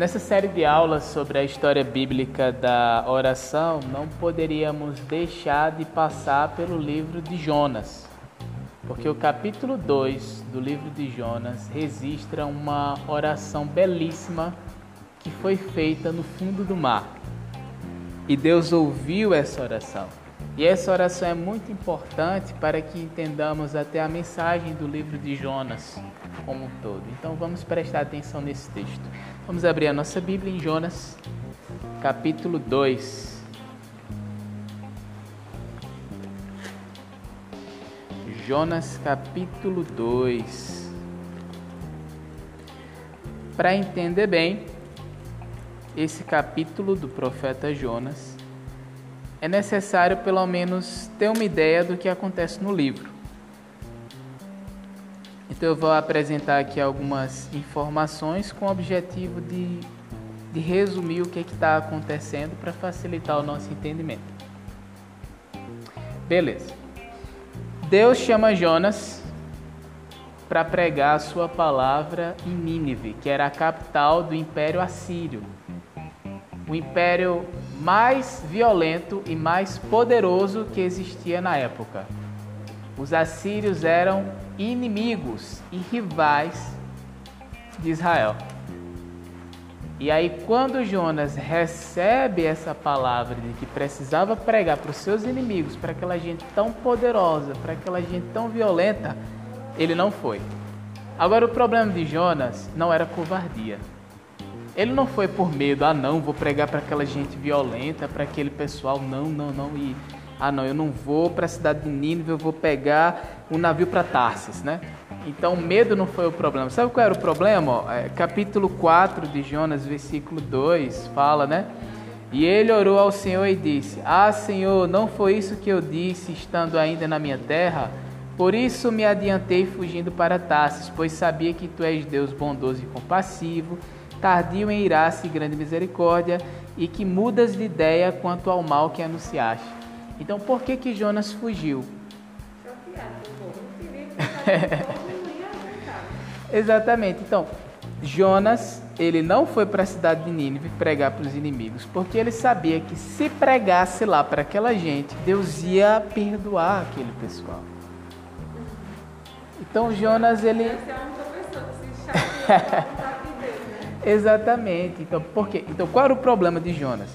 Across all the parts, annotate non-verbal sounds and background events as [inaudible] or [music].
Nessa série de aulas sobre a história bíblica da oração, não poderíamos deixar de passar pelo livro de Jonas, porque o capítulo 2 do livro de Jonas registra uma oração belíssima que foi feita no fundo do mar. E Deus ouviu essa oração. E essa oração é muito importante para que entendamos até a mensagem do livro de Jonas como um todo. Então vamos prestar atenção nesse texto. Vamos abrir a nossa Bíblia em Jonas, capítulo 2. Jonas, capítulo 2. Para entender bem esse capítulo do profeta Jonas, é necessário pelo menos ter uma ideia do que acontece no livro. Então eu vou apresentar aqui algumas informações com o objetivo de, de resumir o que é está acontecendo para facilitar o nosso entendimento. Beleza. Deus chama Jonas para pregar a sua palavra em Nínive, que era a capital do Império Assírio. O império mais violento e mais poderoso que existia na época. Os assírios eram inimigos e rivais de Israel. E aí, quando Jonas recebe essa palavra de que precisava pregar para os seus inimigos, para aquela gente tão poderosa, para aquela gente tão violenta, ele não foi. Agora, o problema de Jonas não era covardia. Ele não foi por medo, ah, não, vou pregar para aquela gente violenta, para aquele pessoal, não, não, não, e ah, não, eu não vou para a cidade de Nínive, eu vou pegar um navio para Tarsis, né? Então, medo não foi o problema. Sabe qual era o problema? É, capítulo 4 de Jonas, versículo 2, fala, né? E ele orou ao Senhor e disse: Ah, Senhor, não foi isso que eu disse estando ainda na minha terra? Por isso me adiantei fugindo para Tarsis, pois sabia que tu és Deus bondoso e compassivo, tardio em irasse e grande misericórdia, e que mudas de ideia quanto ao mal que anunciaste. Então, por que que Jonas fugiu? [laughs] Exatamente. Então, Jonas, ele não foi para a cidade de Nínive pregar para os inimigos, porque ele sabia que se pregasse lá para aquela gente, Deus ia perdoar aquele pessoal. Então, Jonas, ele. [laughs] Exatamente. Então, por quê? Então, qual era o problema de Jonas?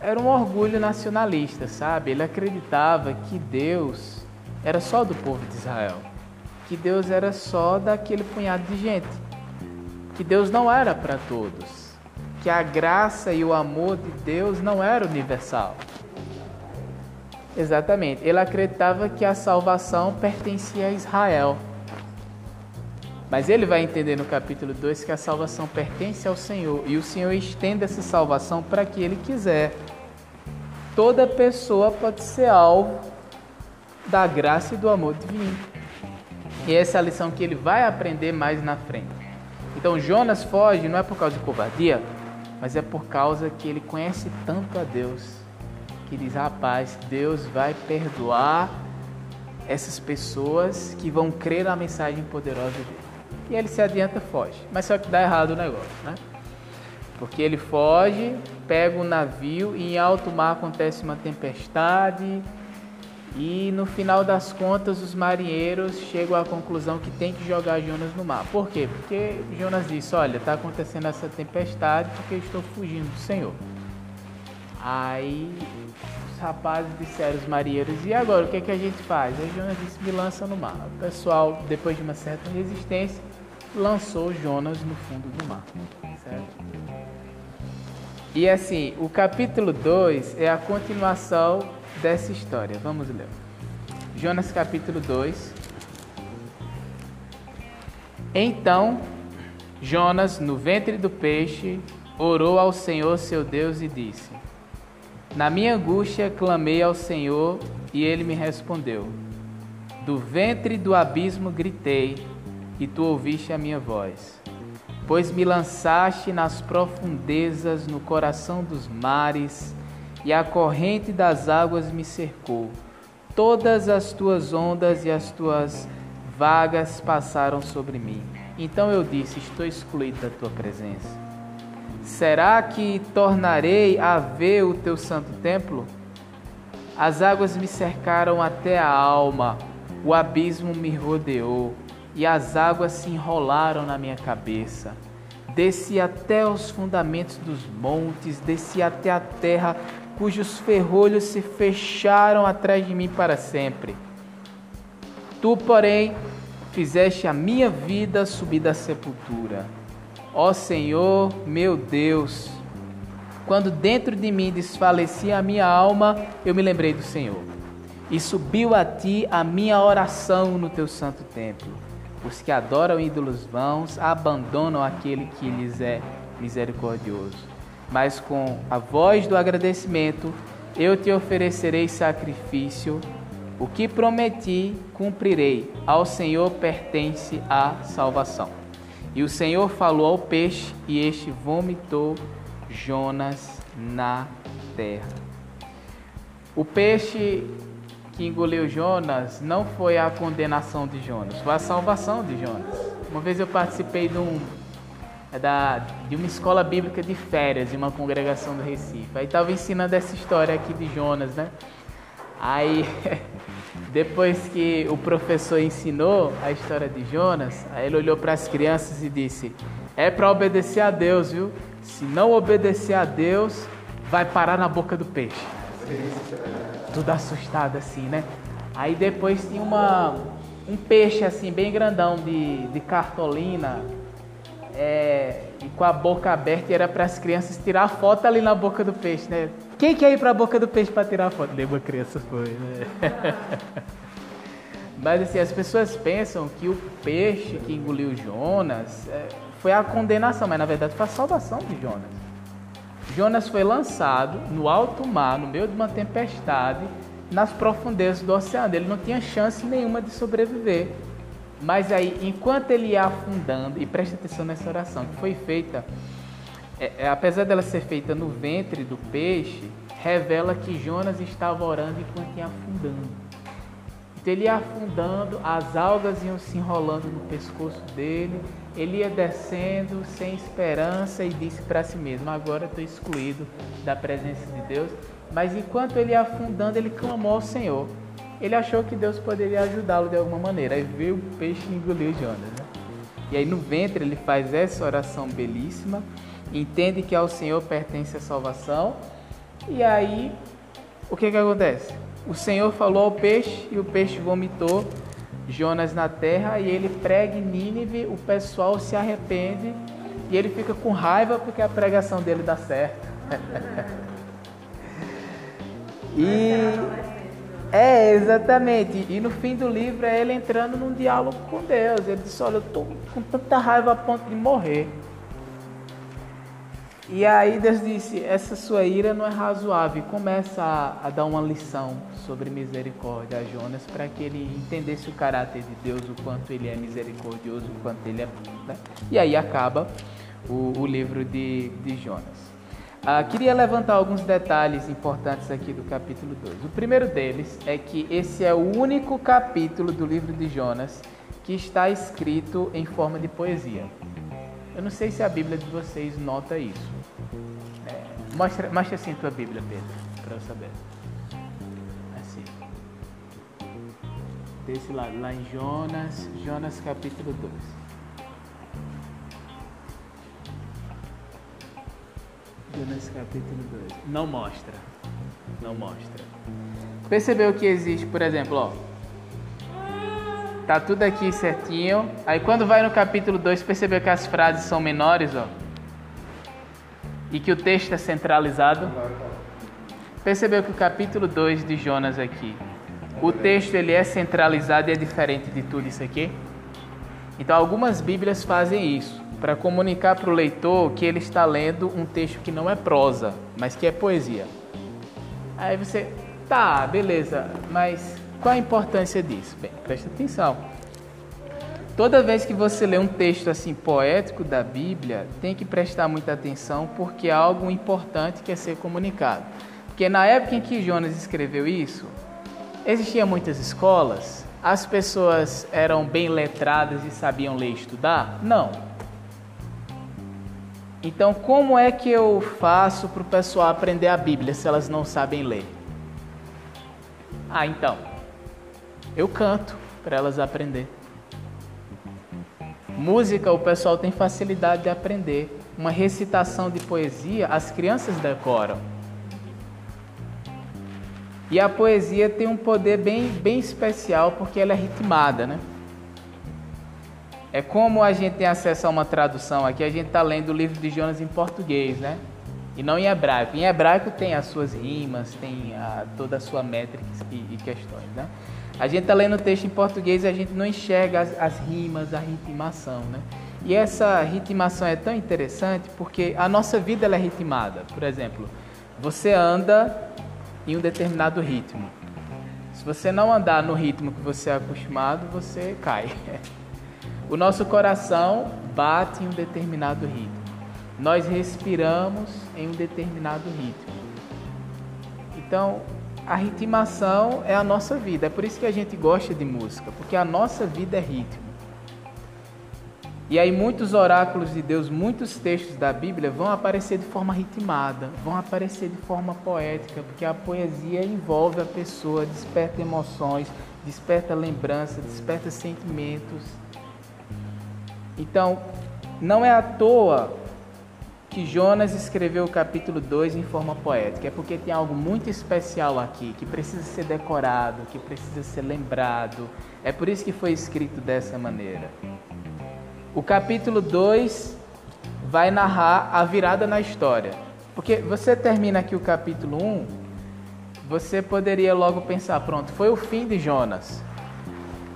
era um orgulho nacionalista, sabe? Ele acreditava que Deus era só do povo de Israel, que Deus era só daquele punhado de gente, que Deus não era para todos, que a graça e o amor de Deus não era universal. Exatamente, ele acreditava que a salvação pertencia a Israel. Mas ele vai entender no capítulo 2 que a salvação pertence ao Senhor e o Senhor estende essa salvação para que ele quiser. Toda pessoa pode ser alvo da graça e do amor divino. E essa é a lição que ele vai aprender mais na frente. Então Jonas foge não é por causa de covardia, mas é por causa que ele conhece tanto a Deus que diz: rapaz, Deus vai perdoar essas pessoas que vão crer na mensagem poderosa dele. E ele se adianta foge. Mas só que dá errado o negócio, né? Porque ele foge, pega um navio e em alto mar acontece uma tempestade. E no final das contas, os marinheiros chegam à conclusão que tem que jogar Jonas no mar. Por quê? Porque Jonas disse: Olha, está acontecendo essa tempestade porque eu estou fugindo do Senhor. Aí os rapazes disseram, os marinheiros: E agora o que, é que a gente faz? Aí Jonas disse: Me lança no mar. O pessoal, depois de uma certa resistência, lançou Jonas no fundo do mar. Certo? E assim, o capítulo 2 é a continuação dessa história. Vamos ler. Jonas capítulo 2. Então, Jonas, no ventre do peixe, orou ao Senhor seu Deus e disse: Na minha angústia clamei ao Senhor e ele me respondeu. Do ventre do abismo gritei e tu ouviste a minha voz. Pois me lançaste nas profundezas, no coração dos mares, e a corrente das águas me cercou. Todas as tuas ondas e as tuas vagas passaram sobre mim. Então eu disse: Estou excluído da tua presença. Será que tornarei a ver o teu santo templo? As águas me cercaram até a alma, o abismo me rodeou e as águas se enrolaram na minha cabeça. Desci até os fundamentos dos montes, desci até a terra, cujos ferrolhos se fecharam atrás de mim para sempre. Tu, porém, fizeste a minha vida subir da sepultura. Ó Senhor, meu Deus, quando dentro de mim desfalecia a minha alma, eu me lembrei do Senhor. E subiu a ti a minha oração no teu santo templo. Os que adoram ídolos vãos abandonam aquele que lhes é misericordioso. Mas com a voz do agradecimento, eu te oferecerei sacrifício. O que prometi, cumprirei. Ao Senhor pertence a salvação. E o Senhor falou ao peixe, e este vomitou Jonas na terra. O peixe que engoliu Jonas não foi a condenação de Jonas, foi a salvação de Jonas. Uma vez eu participei de, um, da, de uma escola bíblica de férias, de uma congregação do Recife. Aí estava ensinando essa história aqui de Jonas, né? Aí, [laughs] depois que o professor ensinou a história de Jonas, aí ele olhou para as crianças e disse: É para obedecer a Deus, viu? Se não obedecer a Deus, vai parar na boca do peixe. Tudo assustado assim, né? Aí depois tinha uma, um peixe assim, bem grandão de, de cartolina, é, e com a boca aberta, e era para as crianças tirar foto ali na boca do peixe, né? Quem quer ir para a boca do peixe para tirar foto? Nenhuma criança foi, né? [laughs] Mas assim, as pessoas pensam que o peixe que engoliu Jonas é, foi a condenação, mas na verdade foi a salvação de Jonas. Jonas foi lançado no alto mar, no meio de uma tempestade, nas profundezas do oceano. Ele não tinha chance nenhuma de sobreviver. Mas aí, enquanto ele ia afundando, e preste atenção nessa oração que foi feita, é, é, apesar dela ser feita no ventre do peixe, revela que Jonas estava orando enquanto ia afundando. Ele ia afundando, as algas iam se enrolando no pescoço dele, ele ia descendo sem esperança e disse para si mesmo: Agora estou excluído da presença de Deus. Mas enquanto ele ia afundando, ele clamou ao Senhor. Ele achou que Deus poderia ajudá-lo de alguma maneira. Aí veio o peixe e engoliu Jonas. Né? E aí no ventre ele faz essa oração belíssima, entende que ao Senhor pertence a salvação. E aí o que, que acontece? O Senhor falou ao peixe e o peixe vomitou Jonas na terra e ele prega em Nínive, o pessoal se arrepende e ele fica com raiva porque a pregação dele dá certo. [laughs] e é, exatamente. E no fim do livro é ele entrando num diálogo com Deus. Ele diz: Olha, eu estou com tanta raiva a ponto de morrer. E aí Deus disse: Essa sua ira não é razoável. Começa a, a dar uma lição sobre misericórdia a Jonas para que ele entendesse o caráter de Deus, o quanto ele é misericordioso, o quanto ele é. Né? E aí acaba o, o livro de, de Jonas. Ah, queria levantar alguns detalhes importantes aqui do capítulo 2. O primeiro deles é que esse é o único capítulo do livro de Jonas que está escrito em forma de poesia. Eu não sei se a Bíblia de vocês nota isso. É, mostra, mostra assim tua Bíblia, Pedro, para eu saber. Assim. Desse lado, lá em Jonas, Jonas capítulo 2. Jonas capítulo 2. Não mostra. Não mostra. Percebeu que existe, por exemplo, ó. Tá tudo aqui certinho. Aí quando vai no capítulo 2, percebeu que as frases são menores, ó e que o texto é centralizado? Percebeu que o capítulo 2 de Jonas aqui, o texto ele é centralizado e é diferente de tudo isso aqui? Então algumas Bíblias fazem isso, para comunicar para o leitor que ele está lendo um texto que não é prosa, mas que é poesia. Aí você, tá, beleza, mas qual a importância disso? Bem, presta atenção. Toda vez que você lê um texto assim poético da Bíblia, tem que prestar muita atenção porque é algo importante que é ser comunicado. Porque na época em que Jonas escreveu isso, existiam muitas escolas, as pessoas eram bem letradas e sabiam ler e estudar? Não. Então, como é que eu faço para o pessoal aprender a Bíblia se elas não sabem ler? Ah, então, eu canto para elas aprender. Música, o pessoal tem facilidade de aprender. Uma recitação de poesia, as crianças decoram. E a poesia tem um poder bem, bem especial porque ela é ritmada, né? É como a gente tem acesso a uma tradução aqui, a gente está lendo o livro de Jonas em português, né? E não em hebraico. Em hebraico tem as suas rimas, tem a, toda a sua métrica e, e questões, né? A gente está lendo o texto em português e a gente não enxerga as, as rimas, a ritmação, né? E essa ritmação é tão interessante porque a nossa vida ela é ritmada. Por exemplo, você anda em um determinado ritmo. Se você não andar no ritmo que você é acostumado, você cai. [laughs] O nosso coração bate em um determinado ritmo. Nós respiramos em um determinado ritmo. Então, a ritmação é a nossa vida. É por isso que a gente gosta de música, porque a nossa vida é ritmo. E aí muitos oráculos de Deus, muitos textos da Bíblia vão aparecer de forma ritmada, vão aparecer de forma poética, porque a poesia envolve a pessoa, desperta emoções, desperta lembranças, desperta sentimentos. Então, não é à toa que Jonas escreveu o capítulo 2 em forma poética, é porque tem algo muito especial aqui, que precisa ser decorado, que precisa ser lembrado. É por isso que foi escrito dessa maneira. O capítulo 2 vai narrar a virada na história. Porque você termina aqui o capítulo 1, um, você poderia logo pensar, pronto, foi o fim de Jonas.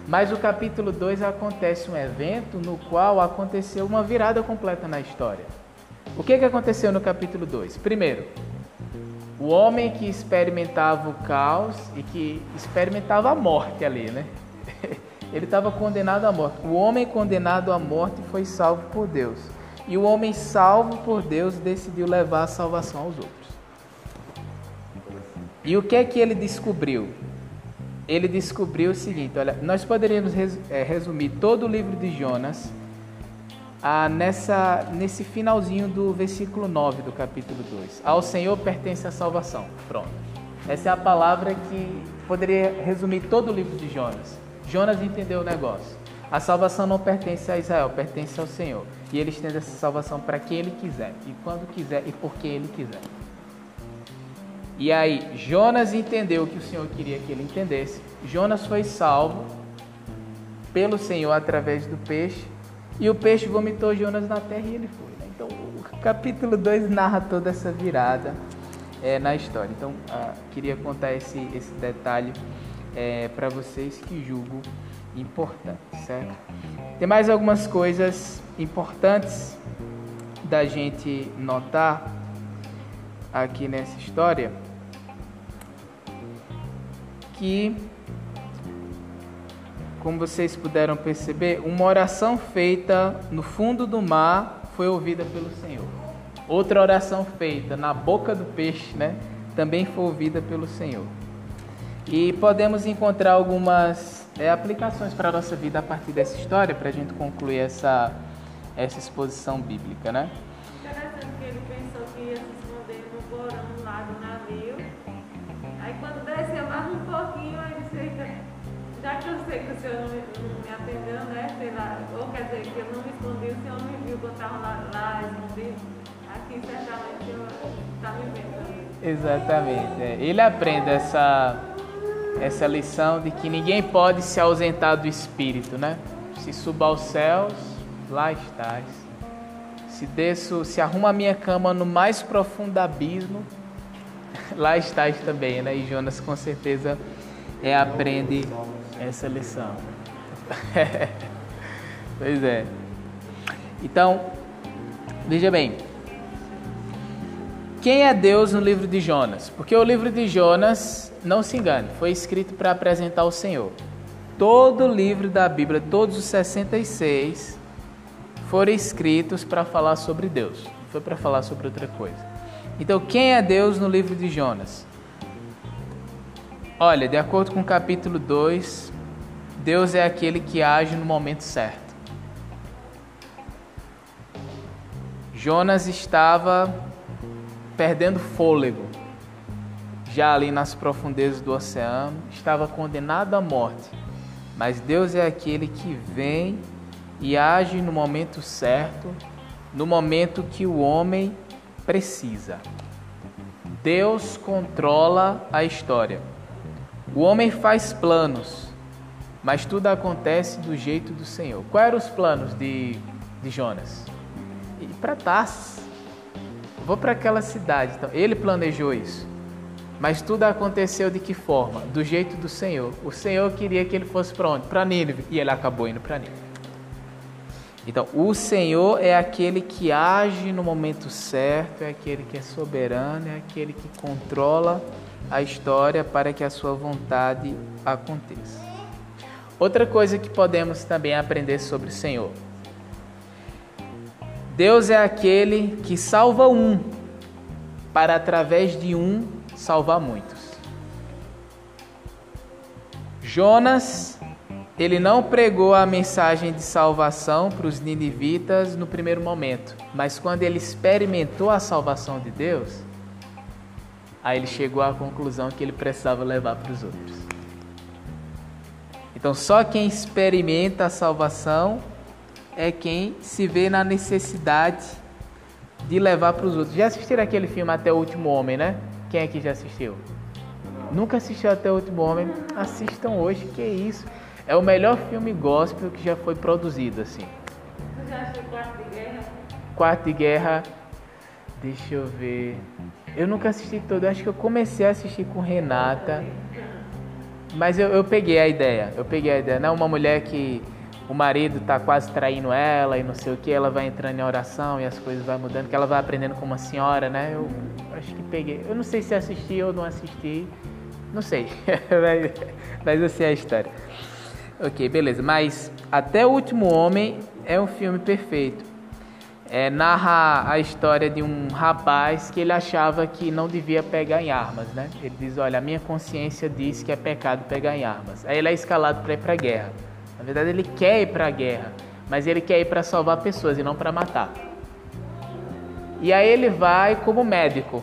Mas o capítulo 2 acontece um evento no qual aconteceu uma virada completa na história. O que, que aconteceu no capítulo 2? Primeiro, o homem que experimentava o caos e que experimentava a morte ali, né? [laughs] Ele estava condenado à morte. O homem condenado à morte foi salvo por Deus. E o homem salvo por Deus decidiu levar a salvação aos outros. E o que é que ele descobriu? ele descobriu o seguinte: olha, nós poderíamos é, resumir todo o livro de Jonas ah, nessa, nesse finalzinho do versículo 9 do capítulo 2. Ao Senhor pertence a salvação. Pronto. Essa é a palavra que poderia resumir todo o livro de Jonas. Jonas entendeu o negócio. A salvação não pertence a Israel, pertence ao Senhor. E ele estende essa salvação para quem ele quiser, e quando quiser e por quem ele quiser. E aí, Jonas entendeu o que o Senhor queria que ele entendesse. Jonas foi salvo pelo Senhor através do peixe. E o peixe vomitou Jonas na terra e ele foi. Né? Então, o capítulo 2 narra toda essa virada é, na história. Então, ah, queria contar esse, esse detalhe é, para vocês que julgo importante, certo? Tem mais algumas coisas importantes da gente notar aqui nessa história que, como vocês puderam perceber, uma oração feita no fundo do mar foi ouvida pelo Senhor. Outra oração feita na boca do peixe, né, também foi ouvida pelo Senhor. E podemos encontrar algumas é, aplicações para a nossa vida a partir dessa história, para a gente concluir essa, essa exposição bíblica, né? Lá. Aqui certamente o senhor está me vendo. Exatamente. É. Ele aprende essa, essa lição de que ninguém pode se ausentar do Espírito, né? Se suba aos céus, lá estás. Se desço, se arrumo a minha cama no mais profundo abismo, [laughs] lá estás também, né? E Jonas com certeza é, aprende essa lição. [laughs] pois é. Então, veja bem. Quem é Deus no livro de Jonas? Porque o livro de Jonas, não se engane, foi escrito para apresentar o Senhor. Todo o livro da Bíblia, todos os 66, foram escritos para falar sobre Deus, não foi para falar sobre outra coisa. Então, quem é Deus no livro de Jonas? Olha, de acordo com o capítulo 2, Deus é aquele que age no momento certo. Jonas estava perdendo fôlego, já ali nas profundezas do oceano, estava condenado à morte. Mas Deus é aquele que vem e age no momento certo, no momento que o homem precisa. Deus controla a história. O homem faz planos, mas tudo acontece do jeito do Senhor. Quais eram os planos de, de Jonas? Para Tarsis. Vou para aquela cidade. Então, ele planejou isso. Mas tudo aconteceu de que forma? Do jeito do Senhor. O Senhor queria que ele fosse para onde? Para Nínive. E ele acabou indo para Nínive. Então, o Senhor é aquele que age no momento certo, é aquele que é soberano, é aquele que controla a história para que a sua vontade aconteça. Outra coisa que podemos também aprender sobre o Senhor. Deus é aquele que salva um, para através de um salvar muitos. Jonas ele não pregou a mensagem de salvação para os ninivitas no primeiro momento, mas quando ele experimentou a salvação de Deus, aí ele chegou à conclusão que ele precisava levar para os outros. Então, só quem experimenta a salvação é quem se vê na necessidade de levar para os outros. Já assistiram aquele filme Até o Último Homem, né? Quem aqui já assistiu? Nunca assistiu Até o Último Homem? Assistam hoje, que é isso. É o melhor filme gospel que já foi produzido, assim. Você já assistiu Quarto de Guerra? Quarto de Guerra, deixa eu ver. Eu nunca assisti todo, acho que eu comecei a assistir com Renata. Mas eu, eu peguei a ideia, eu peguei a ideia. Não, uma mulher que o marido tá quase traindo ela e não sei o que, ela vai entrando em oração e as coisas vão mudando, que ela vai aprendendo como uma senhora, né? Eu acho que peguei. Eu não sei se assisti ou não assisti, não sei, [laughs] mas eu sei a história. Ok, beleza. Mas Até o Último Homem é um filme perfeito. É, narra a história de um rapaz que ele achava que não devia pegar em armas, né? Ele diz, olha, a minha consciência diz que é pecado pegar em armas. Aí ele é escalado para ir para a guerra. Na verdade, ele quer ir para a guerra, mas ele quer ir para salvar pessoas e não para matar. E aí ele vai como médico.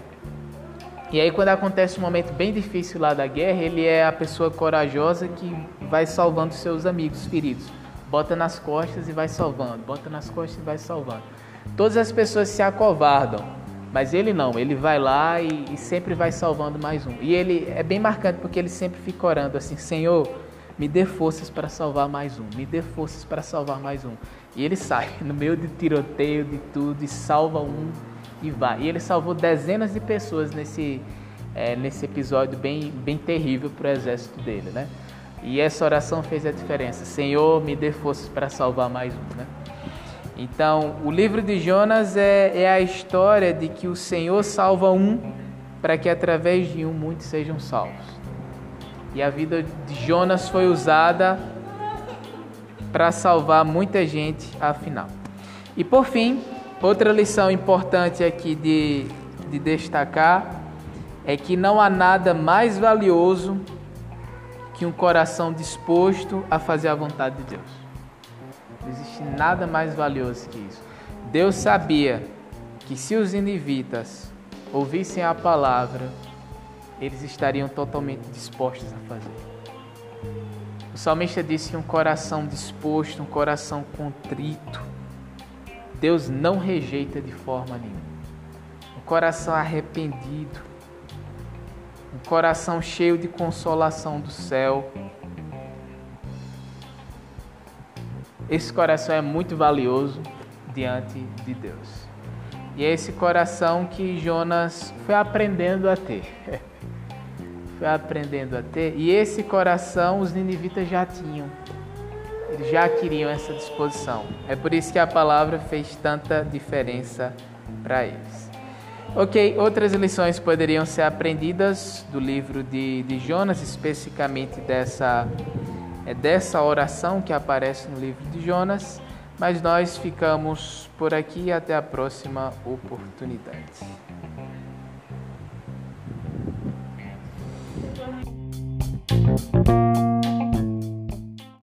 E aí quando acontece um momento bem difícil lá da guerra, ele é a pessoa corajosa que vai salvando seus amigos feridos. Bota nas costas e vai salvando, bota nas costas e vai salvando. Todas as pessoas se acovardam, mas ele não, ele vai lá e, e sempre vai salvando mais um. E ele é bem marcante porque ele sempre fica orando assim: Senhor, me dê forças para salvar mais um, me dê forças para salvar mais um. E ele sai [laughs] no meio de tiroteio, de tudo, e salva um e vai. E ele salvou dezenas de pessoas nesse, é, nesse episódio bem, bem terrível para o exército dele, né? E essa oração fez a diferença. Senhor, me dê forças para salvar mais um. Né? Então, o livro de Jonas é, é a história de que o Senhor salva um para que através de um muitos sejam salvos. E a vida de Jonas foi usada para salvar muita gente, afinal. E por fim, outra lição importante aqui de, de destacar é que não há nada mais valioso que um coração disposto a fazer a vontade de Deus. Não existe nada mais valioso que isso. Deus sabia que se os inivitas ouvissem a palavra, eles estariam totalmente dispostos a fazer. O salmista disse que um coração disposto, um coração contrito, Deus não rejeita de forma nenhuma. Um coração arrependido, um coração cheio de consolação do céu. Esse coração é muito valioso diante de Deus. E é esse coração que Jonas foi aprendendo a ter. [laughs] foi aprendendo a ter. E esse coração os ninivitas já tinham. Eles já queriam essa disposição. É por isso que a palavra fez tanta diferença para eles. Ok, outras lições poderiam ser aprendidas do livro de, de Jonas, especificamente dessa, é dessa oração que aparece no livro de Jonas, mas nós ficamos por aqui até a próxima oportunidade.